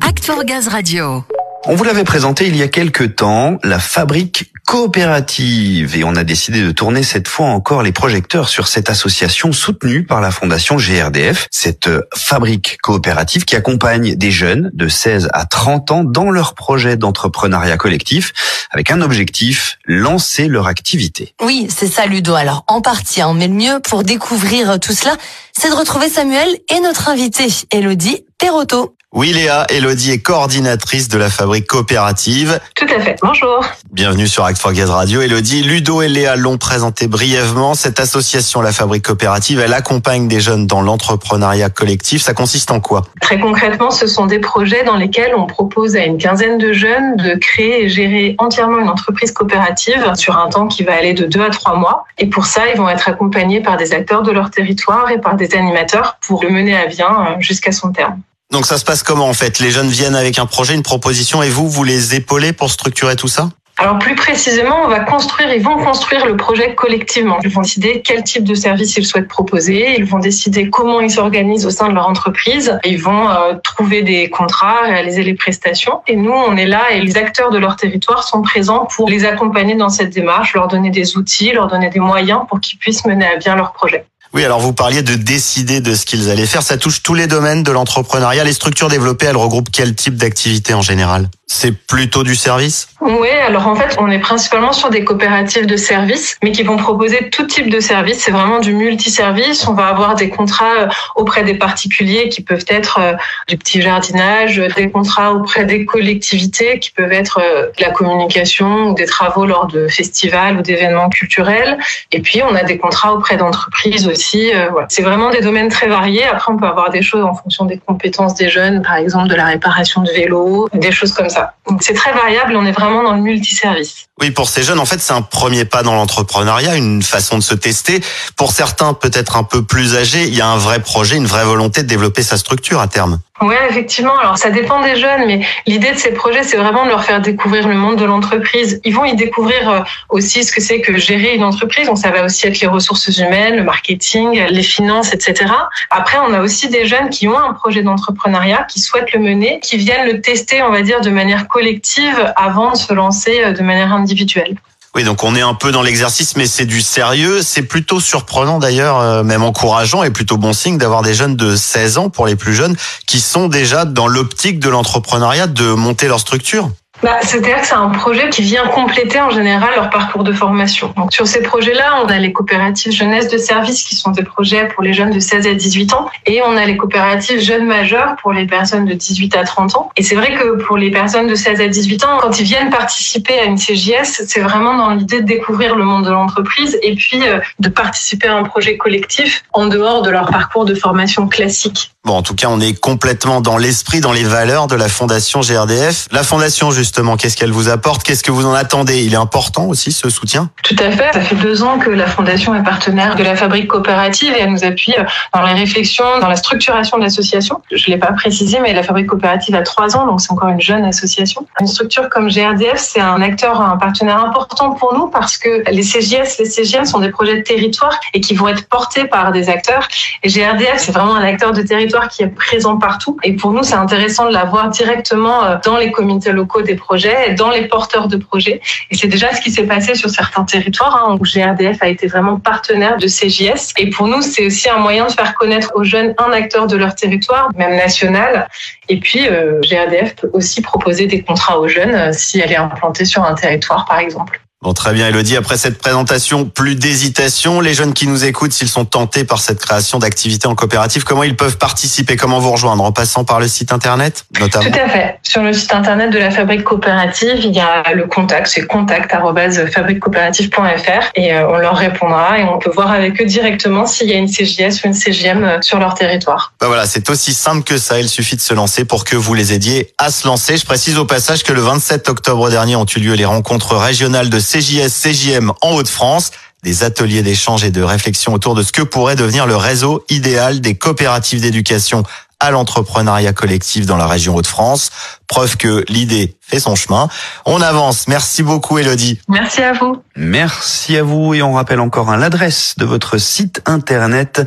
Act for Gaz Radio. On vous l'avait présenté il y a quelques temps, la fabrique coopérative. Et on a décidé de tourner cette fois encore les projecteurs sur cette association soutenue par la fondation GRDF, cette euh, fabrique coopérative qui accompagne des jeunes de 16 à 30 ans dans leur projet d'entrepreneuriat collectif avec un objectif, lancer leur activité. Oui, c'est ça Ludo. Alors en partie, hein, mais le mieux pour découvrir tout cela, c'est de retrouver Samuel et notre invité, Elodie Perotto. Oui, Léa, Elodie est coordinatrice de la fabrique coopérative. Tout à fait. Bonjour. Bienvenue sur Act for Gaz Radio. Elodie, Ludo et Léa l'ont présenté brièvement. Cette association, la fabrique coopérative, elle accompagne des jeunes dans l'entrepreneuriat collectif. Ça consiste en quoi? Très concrètement, ce sont des projets dans lesquels on propose à une quinzaine de jeunes de créer et gérer entièrement une entreprise coopérative sur un temps qui va aller de deux à trois mois. Et pour ça, ils vont être accompagnés par des acteurs de leur territoire et par des animateurs pour le mener à bien euh, jusqu'à son terme. Donc ça se passe comment en fait? Les jeunes viennent avec un projet, une proposition et vous, vous les épaulez pour structurer tout ça? Alors plus précisément, on va construire, ils vont construire le projet collectivement. Ils vont décider quel type de service ils souhaitent proposer, ils vont décider comment ils s'organisent au sein de leur entreprise, ils vont euh, trouver des contrats, réaliser les prestations. Et nous, on est là et les acteurs de leur territoire sont présents pour les accompagner dans cette démarche, leur donner des outils, leur donner des moyens pour qu'ils puissent mener à bien leur projet. Oui, alors vous parliez de décider de ce qu'ils allaient faire. Ça touche tous les domaines de l'entrepreneuriat. Les structures développées, elles regroupent quel type d'activité en général? C'est plutôt du service Oui, alors en fait, on est principalement sur des coopératives de services, mais qui vont proposer tout type de services. C'est vraiment du multiservice. On va avoir des contrats euh, auprès des particuliers qui peuvent être euh, du petit jardinage, des contrats auprès des collectivités qui peuvent être euh, de la communication ou des travaux lors de festivals ou d'événements culturels. Et puis, on a des contrats auprès d'entreprises aussi euh, c'est vraiment des domaines très variés. Après, on peut avoir des choses en fonction des compétences des jeunes, par exemple de la réparation de vélos, des choses comme ça. Donc c'est très variable. On est vraiment dans le multiservice. Oui, pour ces jeunes, en fait, c'est un premier pas dans l'entrepreneuriat, une façon de se tester. Pour certains, peut-être un peu plus âgés, il y a un vrai projet, une vraie volonté de développer sa structure à terme. Oui, effectivement. Alors, ça dépend des jeunes, mais l'idée de ces projets, c'est vraiment de leur faire découvrir le monde de l'entreprise. Ils vont y découvrir euh, aussi ce que c'est que gérer une entreprise. Donc, ça va aussi être les ressources humaines, le marketing, les finances, etc. Après, on a aussi des jeunes qui ont un projet d'entrepreneuriat, qui souhaitent le mener, qui viennent le tester, on va dire, de manière collective avant de se lancer euh, de manière individuelle. Oui, donc on est un peu dans l'exercice, mais c'est du sérieux. C'est plutôt surprenant d'ailleurs, euh, même encourageant et plutôt bon signe d'avoir des jeunes de 16 ans pour les plus jeunes qui sont déjà dans l'optique de l'entrepreneuriat, de monter leur structure. Bah, C'est-à-dire que c'est un projet qui vient compléter en général leur parcours de formation. Donc, sur ces projets-là, on a les coopératives jeunesse de service qui sont des projets pour les jeunes de 16 à 18 ans et on a les coopératives jeunes majeurs pour les personnes de 18 à 30 ans. Et c'est vrai que pour les personnes de 16 à 18 ans, quand ils viennent participer à une CJS, c'est vraiment dans l'idée de découvrir le monde de l'entreprise et puis euh, de participer à un projet collectif en dehors de leur parcours de formation classique. Bon, en tout cas, on est complètement dans l'esprit, dans les valeurs de la Fondation GRDF. La Fondation, justement, qu'est-ce qu'elle vous apporte? Qu'est-ce que vous en attendez? Il est important aussi, ce soutien? Tout à fait. Ça fait deux ans que la Fondation est partenaire de la Fabrique Coopérative et elle nous appuie dans les réflexions, dans la structuration de l'association. Je ne l'ai pas précisé, mais la Fabrique Coopérative a trois ans, donc c'est encore une jeune association. Une structure comme GRDF, c'est un acteur, un partenaire important pour nous parce que les CGS, les CGM sont des projets de territoire et qui vont être portés par des acteurs. Et GRDF, c'est vraiment un acteur de territoire qui est présent partout. Et pour nous, c'est intéressant de l'avoir directement euh, dans les comités locaux des projets, dans les porteurs de projets. Et c'est déjà ce qui s'est passé sur certains territoires hein, où GRDF a été vraiment partenaire de CJS. Et pour nous, c'est aussi un moyen de faire connaître aux jeunes un acteur de leur territoire, même national. Et puis, euh, GRDF peut aussi proposer des contrats aux jeunes euh, si elle est implantée sur un territoire, par exemple. Bon, très bien, Elodie. Après cette présentation, plus d'hésitation. Les jeunes qui nous écoutent, s'ils sont tentés par cette création d'activités en coopérative, comment ils peuvent participer? Comment vous rejoindre En passant par le site internet, notamment? Tout à fait. Sur le site internet de la Fabrique Coopérative, il y a le contact, c'est contact.fabriquecoopérative.fr et euh, on leur répondra et on peut voir avec eux directement s'il y a une CJS ou une CGM euh, sur leur territoire. Ben voilà, c'est aussi simple que ça. Il suffit de se lancer pour que vous les aidiez à se lancer. Je précise au passage que le 27 octobre dernier ont eu lieu les rencontres régionales de CJS, CJM en Haute-France des ateliers d'échange et de réflexion autour de ce que pourrait devenir le réseau idéal des coopératives d'éducation à l'entrepreneuriat collectif dans la région Hauts-de-France. Preuve que l'idée fait son chemin. On avance. Merci beaucoup, Elodie. Merci à vous. Merci à vous et on rappelle encore hein, l'adresse de votre site internet,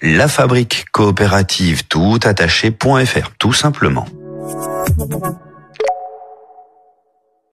la fabrique coopérative tout attaché.fr, tout simplement. Thank you.